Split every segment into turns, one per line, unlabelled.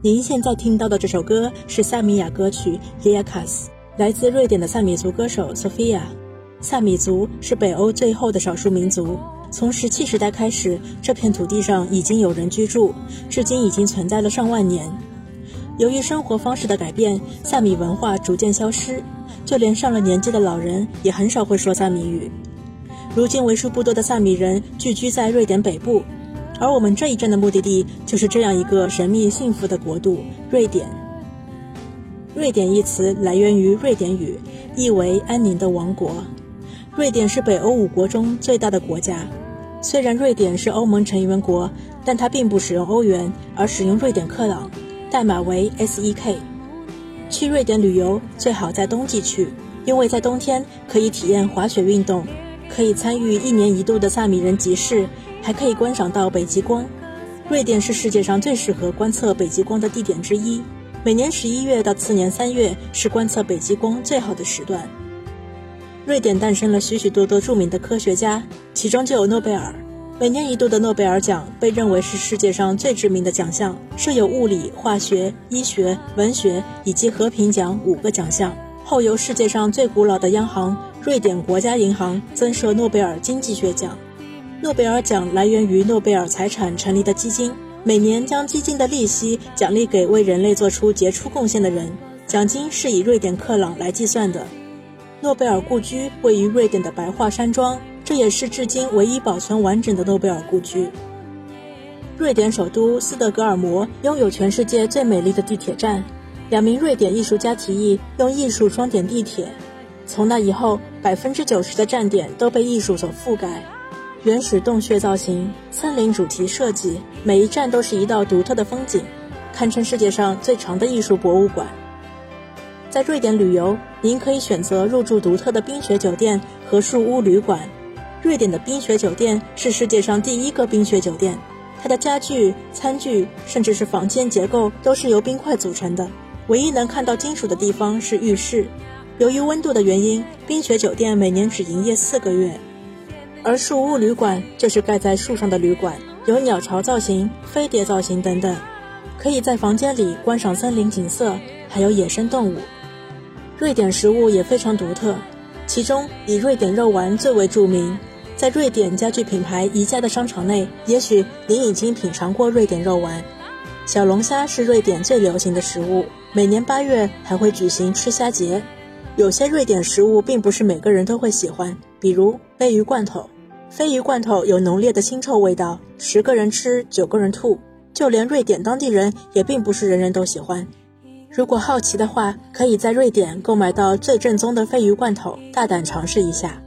您现在听到的这首歌是萨米亚歌曲《Liakas》，来自瑞典的萨米族歌手 Sophia。萨米族是北欧最后的少数民族，从石器时代开始，这片土地上已经有人居住，至今已经存在了上万年。由于生活方式的改变，萨米文化逐渐消失，就连上了年纪的老人也很少会说萨米语。如今为数不多的萨米人聚居在瑞典北部。而我们这一站的目的地就是这样一个神秘幸福的国度——瑞典。瑞典一词来源于瑞典语，意为安宁的王国。瑞典是北欧五国中最大的国家。虽然瑞典是欧盟成员国，但它并不使用欧元，而使用瑞典克朗，代码为 SEK。去瑞典旅游最好在冬季去，因为在冬天可以体验滑雪运动，可以参与一年一度的萨米人集市。还可以观赏到北极光。瑞典是世界上最适合观测北极光的地点之一。每年十一月到次年三月是观测北极光最好的时段。瑞典诞生了许许多多著名的科学家，其中就有诺贝尔。每年一度的诺贝尔奖被认为是世界上最知名的奖项，设有物理、化学、医学、文学以及和平奖五个奖项。后由世界上最古老的央行瑞典国家银行增设诺贝尔经济学奖。诺贝尔奖来源于诺贝尔财产成立的基金，每年将基金的利息奖励给为人类做出杰出贡献的人。奖金是以瑞典克朗来计算的。诺贝尔故居位于瑞典的白桦山庄，这也是至今唯一保存完整的诺贝尔故居。瑞典首都斯德哥尔摩拥有全世界最美丽的地铁站，两名瑞典艺术家提议用艺术装点地铁，从那以后，百分之九十的站点都被艺术所覆盖。原始洞穴造型、森林主题设计，每一站都是一道独特的风景，堪称世界上最长的艺术博物馆。在瑞典旅游，您可以选择入住独特的冰雪酒店和树屋旅馆。瑞典的冰雪酒店是世界上第一个冰雪酒店，它的家具、餐具，甚至是房间结构都是由冰块组成的。唯一能看到金属的地方是浴室。由于温度的原因，冰雪酒店每年只营业四个月。而树屋旅馆就是盖在树上的旅馆，有鸟巢造型、飞碟造型等等，可以在房间里观赏森林景色，还有野生动物。瑞典食物也非常独特，其中以瑞典肉丸最为著名。在瑞典家具品牌宜家的商场内，也许您已经品尝过瑞典肉丸。小龙虾是瑞典最流行的食物，每年八月还会举行吃虾节。有些瑞典食物并不是每个人都会喜欢，比如鲱鱼罐头。鲱鱼罐头有浓烈的腥臭味道，十个人吃九个人吐，就连瑞典当地人也并不是人人都喜欢。如果好奇的话，可以在瑞典购买到最正宗的鲱鱼罐头，大胆尝试一下。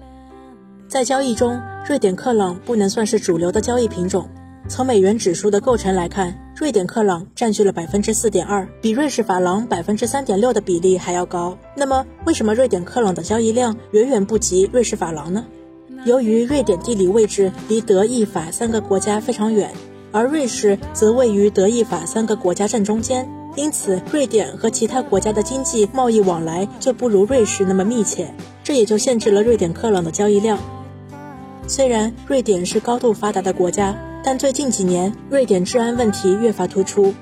在交易中，瑞典克朗不能算是主流的交易品种。从美元指数的构成来看，瑞典克朗占据了百分之四点二，比瑞士法郎百分之三点六的比例还要高。那么，为什么瑞典克朗的交易量远远不及瑞士法郎呢？由于瑞典地理位置离德意法三个国家非常远，而瑞士则位于德意法三个国家正中间，因此瑞典和其他国家的经济贸易往来就不如瑞士那么密切，这也就限制了瑞典克朗的交易量。虽然瑞典是高度发达的国家，但最近几年瑞典治安问题越发突出，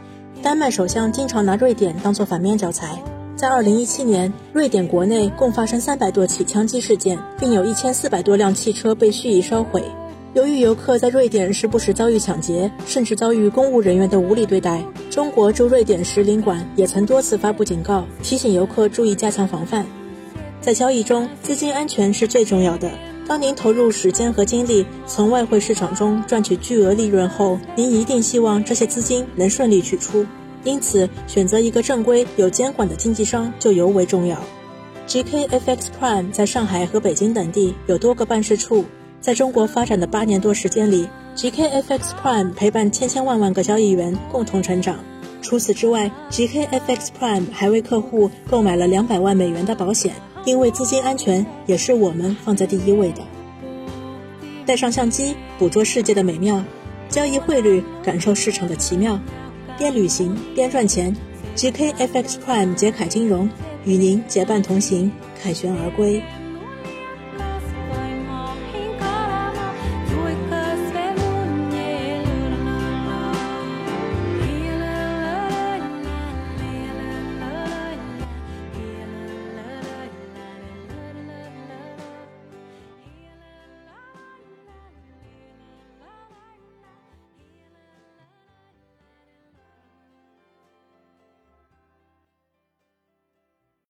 丹麦首相经常拿瑞典当做反面教材。在二零一七年，瑞典国内共发生三百多起枪击事件，并有一千四百多辆汽车被蓄意烧毁。由于游客在瑞典时不时遭遇抢劫，甚至遭遇公务人员的无理对待，中国驻瑞典使领馆也曾多次发布警告，提醒游客注意加强防范。在交易中，资金安全是最重要的。当您投入时间和精力从外汇市场中赚取巨额利润后，您一定希望这些资金能顺利取出。因此，选择一个正规、有监管的经纪商就尤为重要。GKFX Prime 在上海和北京等地有多个办事处。在中国发展的八年多时间里，GKFX Prime 陪伴千千万万个交易员共同成长。除此之外，GKFX Prime 还为客户购买了两百万美元的保险，因为资金安全也是我们放在第一位的。带上相机，捕捉世界的美妙。交易汇率，感受市场的奇妙，边旅行边赚钱。GKFX Prime 杰凯金融与您结伴同行，凯旋而归。